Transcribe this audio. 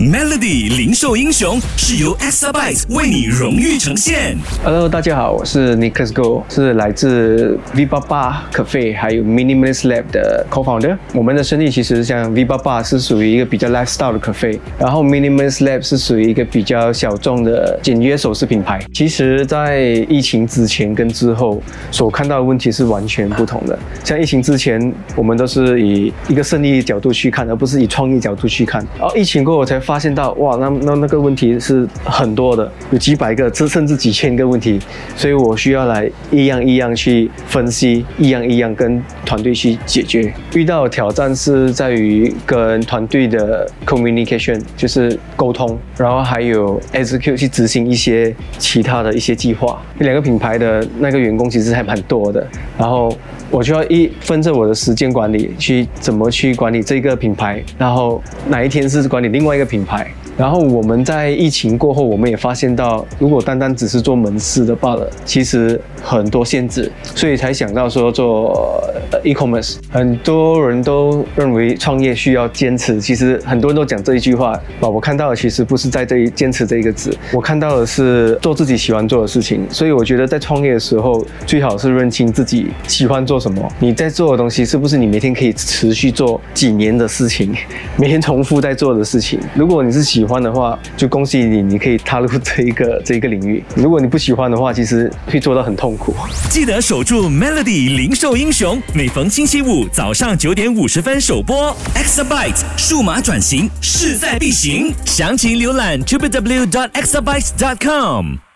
Melody 零售英雄是由 Exabyte 为你荣誉呈现。Hello，大家好，我是 Nicholas Go，是来自 V 八八 Cafe 还有 Minimalist Lab 的 co-founder。我们的生意其实像 V 八八是属于一个比较 lifestyle 的 cafe，然后 Minimalist Lab 是属于一个比较小众的简约首饰品牌。其实，在疫情之前跟之后所看到的问题是完全不同的。像疫情之前，我们都是以一个生意角度去看，而不是以创意角度去看。然后疫情过后，我才发现到，哇，那那那个问题是很多的，有几百个，这甚至几千个问题，所以我需要来一样一样去分析，一样一样跟团队去解决。遇到的挑战是在于跟团队的 communication，就是沟通，然后还有 execute 去执行一些其他的一些计划。两个品牌的那个员工其实还蛮多的，然后我就要一分着我的时间管理，去怎么去管理这个品牌，然后哪一天是管理另外一个品品牌。然后我们在疫情过后，我们也发现到，如果单单只是做门市的罢了，其实很多限制，所以才想到说做 e-commerce。很多人都认为创业需要坚持，其实很多人都讲这一句话。啊，我看到的其实不是在这一坚持这一个字，我看到的是做自己喜欢做的事情。所以我觉得在创业的时候，最好是认清自己喜欢做什么，你在做的东西是不是你每天可以持续做几年的事情，每天重复在做的事情。如如果你是喜欢的话，就恭喜你，你可以踏入这一个这一个领域。如果你不喜欢的话，其实会做到很痛苦。记得守住 Melody 零售英雄，每逢星期五早上九点五十分首播。Exabyte 数码转型势在必行，详情浏览 www.exabyte.com。